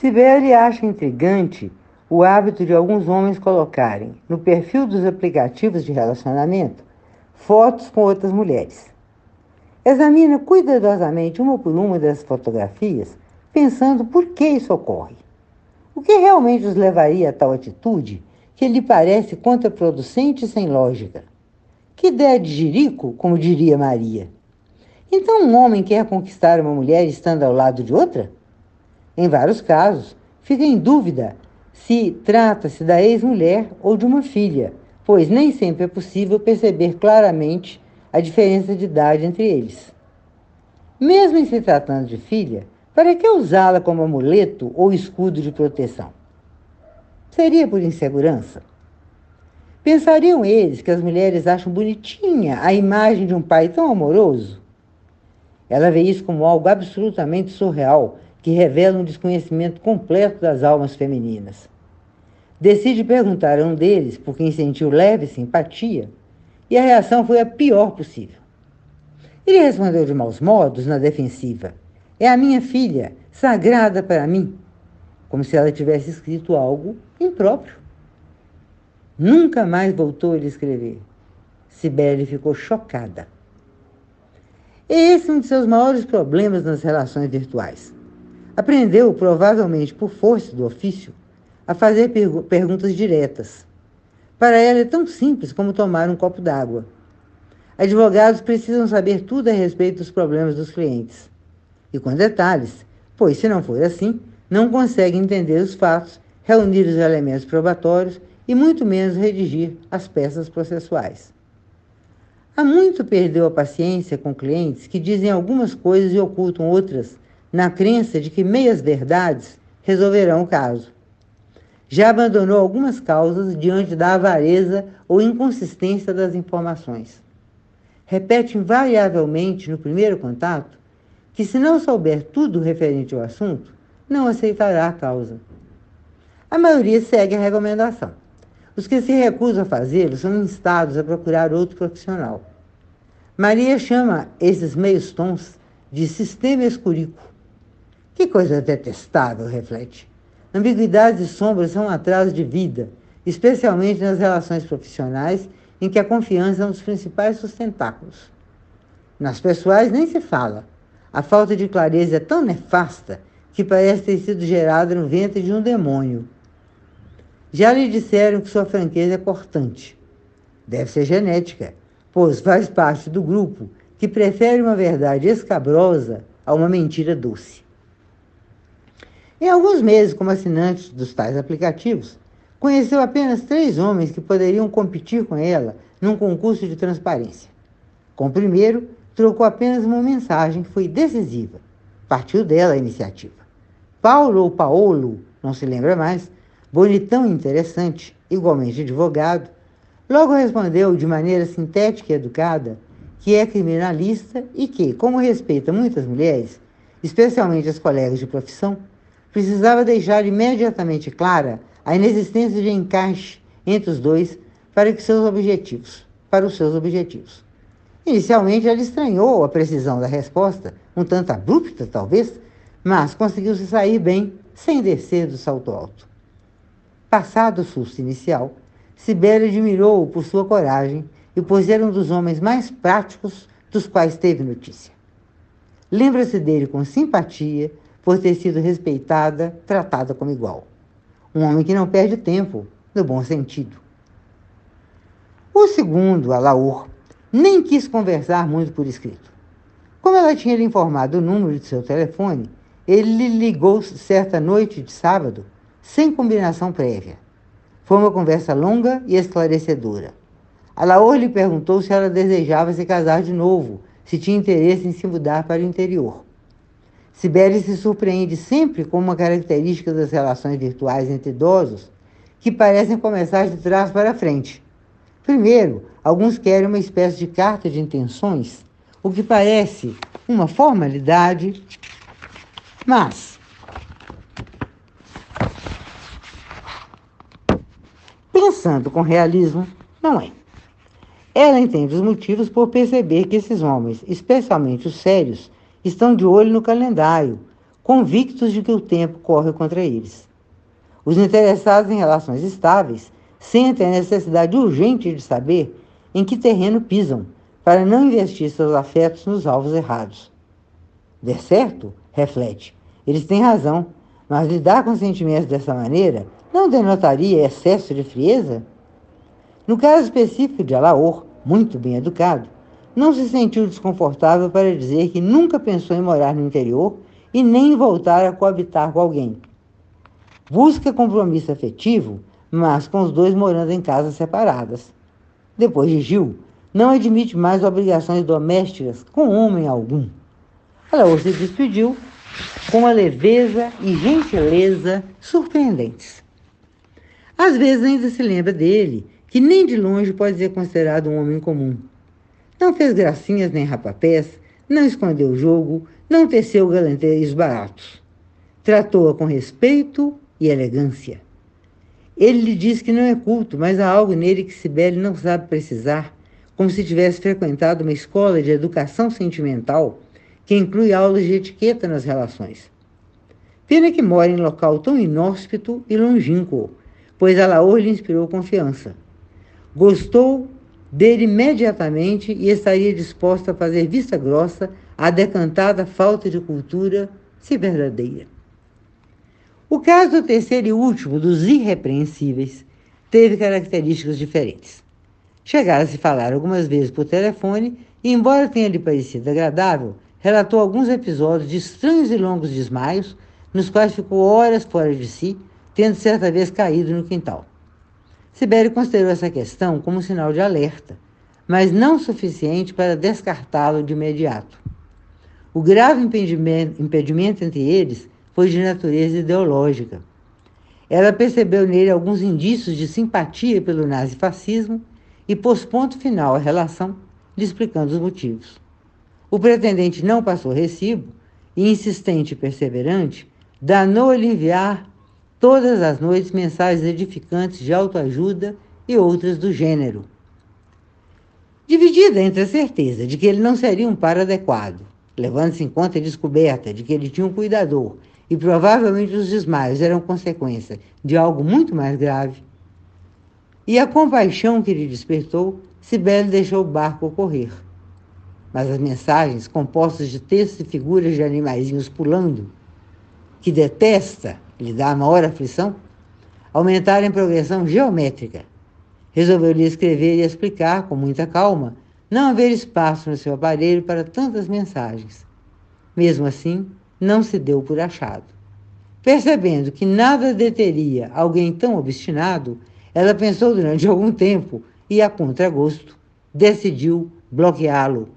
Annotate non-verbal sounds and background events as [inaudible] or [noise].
Sibeli acha intrigante o hábito de alguns homens colocarem no perfil dos aplicativos de relacionamento fotos com outras mulheres. Examina cuidadosamente uma por uma das fotografias, pensando por que isso ocorre. O que realmente os levaria a tal atitude que lhe parece contraproducente e sem lógica? Que ideia de jirico, como diria Maria. Então um homem quer conquistar uma mulher estando ao lado de outra? Em vários casos, fica em dúvida se trata-se da ex-mulher ou de uma filha, pois nem sempre é possível perceber claramente a diferença de idade entre eles. Mesmo em se tratando de filha, para que usá-la como amuleto ou escudo de proteção? Seria por insegurança? Pensariam eles que as mulheres acham bonitinha a imagem de um pai tão amoroso? Ela vê isso como algo absolutamente surreal, que revela um desconhecimento completo das almas femininas. Decide perguntar a um deles por quem sentiu leve simpatia e a reação foi a pior possível. Ele respondeu de maus modos, na defensiva: É a minha filha, sagrada para mim, como se ela tivesse escrito algo impróprio. Nunca mais voltou a lhe escrever. Sibeli ficou chocada. Esse é um de seus maiores problemas nas relações virtuais. Aprendeu, provavelmente por força do ofício, a fazer pergu perguntas diretas para ela é tão simples como tomar um copo d'água. Advogados precisam saber tudo a respeito dos problemas dos clientes. E com detalhes, pois se não for assim, não conseguem entender os fatos, reunir os elementos probatórios e muito menos redigir as peças processuais. Há muito perdeu a paciência com clientes que dizem algumas coisas e ocultam outras, na crença de que meias verdades resolverão o caso já abandonou algumas causas diante da avareza ou inconsistência das informações. Repete invariavelmente no primeiro contato que, se não souber tudo referente ao assunto, não aceitará a causa. A maioria segue a recomendação. Os que se recusam a fazê-lo são instados a procurar outro profissional. Maria chama esses meios tons de sistema escurico. Que coisa detestável, reflete. Ambiguidades e sombras são um atraso de vida, especialmente nas relações profissionais, em que a confiança é um dos principais sustentáculos. Nas pessoais nem se fala. A falta de clareza é tão nefasta que parece ter sido gerada no ventre de um demônio. Já lhe disseram que sua franqueza é cortante. Deve ser genética, pois faz parte do grupo que prefere uma verdade escabrosa a uma mentira doce. Em alguns meses, como assinante dos tais aplicativos, conheceu apenas três homens que poderiam competir com ela num concurso de transparência. Com o primeiro, trocou apenas uma mensagem que foi decisiva. Partiu dela a iniciativa. Paulo ou Paolo, não se lembra mais, bonitão e interessante, igualmente advogado, logo respondeu de maneira sintética e educada que é criminalista e que, como respeita muitas mulheres, especialmente as colegas de profissão, precisava deixar imediatamente clara a inexistência de encaixe entre os dois para que seus objetivos, para os seus objetivos. Inicialmente ela estranhou a precisão da resposta, um tanto abrupta talvez, mas conseguiu se sair bem sem descer do salto alto. Passado o susto inicial, Sibeli admirou-o por sua coragem e por ser um dos homens mais práticos dos quais teve notícia. Lembra-se dele com simpatia, por ter sido respeitada, tratada como igual. Um homem que não perde tempo, no bom sentido. O segundo, Alaur, nem quis conversar muito por escrito. Como ela tinha lhe informado o número de seu telefone, ele lhe ligou certa noite de sábado, sem combinação prévia. Foi uma conversa longa e esclarecedora. Alaor lhe perguntou se ela desejava se casar de novo, se tinha interesse em se mudar para o interior. Sibeli se surpreende sempre com uma característica das relações virtuais entre idosos que parecem começar de trás para frente. Primeiro, alguns querem uma espécie de carta de intenções, o que parece uma formalidade, mas pensando com realismo, não é. Ela entende os motivos por perceber que esses homens, especialmente os sérios, estão de olho no calendário, convictos de que o tempo corre contra eles. Os interessados em relações estáveis sentem a necessidade urgente de saber em que terreno pisam, para não investir seus afetos nos alvos errados. De certo, reflete, eles têm razão, mas lidar com sentimentos dessa maneira não denotaria excesso de frieza? No caso específico de Alaor, muito bem educado, não se sentiu desconfortável para dizer que nunca pensou em morar no interior e nem em voltar a coabitar com alguém. Busca compromisso afetivo, mas com os dois morando em casas separadas. Depois de Gil, não admite mais obrigações domésticas com homem algum. Ela se despediu com uma leveza e gentileza surpreendentes. Às vezes ainda se lembra dele, que nem de longe pode ser considerado um homem comum. Não fez gracinhas nem rapapés, não escondeu o jogo, não teceu galanteios baratos. Tratou-a com respeito e elegância. Ele lhe diz que não é culto, mas há algo nele que Sibeli não sabe precisar, como se tivesse frequentado uma escola de educação sentimental que inclui aulas de etiqueta nas relações. Pena que mora em local tão inóspito e longínquo, pois Alaor lhe inspirou confiança. Gostou dele imediatamente e estaria disposta a fazer vista grossa à decantada falta de cultura, se verdadeira. O caso terceiro e último, dos irrepreensíveis, teve características diferentes. Chegara a se falar algumas vezes por telefone e, embora tenha lhe parecido agradável, relatou alguns episódios de estranhos e longos desmaios, nos quais ficou horas fora de si, tendo certa vez caído no quintal. Sibério considerou essa questão como um sinal de alerta, mas não suficiente para descartá-lo de imediato. O grave impedimento, entre eles foi de natureza ideológica. Ela percebeu nele alguns indícios de simpatia pelo nazifascismo e pôs ponto final à relação, lhe explicando os motivos. O pretendente não passou recibo e, insistente e perseverante, danou-lhe enviar todas as noites mensagens edificantes de autoajuda e outras do gênero. Dividida entre a certeza de que ele não seria um par adequado, levando-se em conta a descoberta de que ele tinha um cuidador e provavelmente os desmaios eram consequência de algo muito mais grave, e a compaixão que lhe despertou, Sibeli deixou o barco correr. Mas as mensagens, compostas de textos e figuras de animaizinhos pulando, que detesta, lhe dá maior aflição, aumentaram em progressão geométrica. Resolveu lhe escrever e explicar, com muita calma, não haver espaço no seu aparelho para tantas mensagens. Mesmo assim, não se deu por achado. Percebendo que nada deteria alguém tão obstinado, ela pensou durante [laughs] algum tempo e, a contragosto, decidiu bloqueá-lo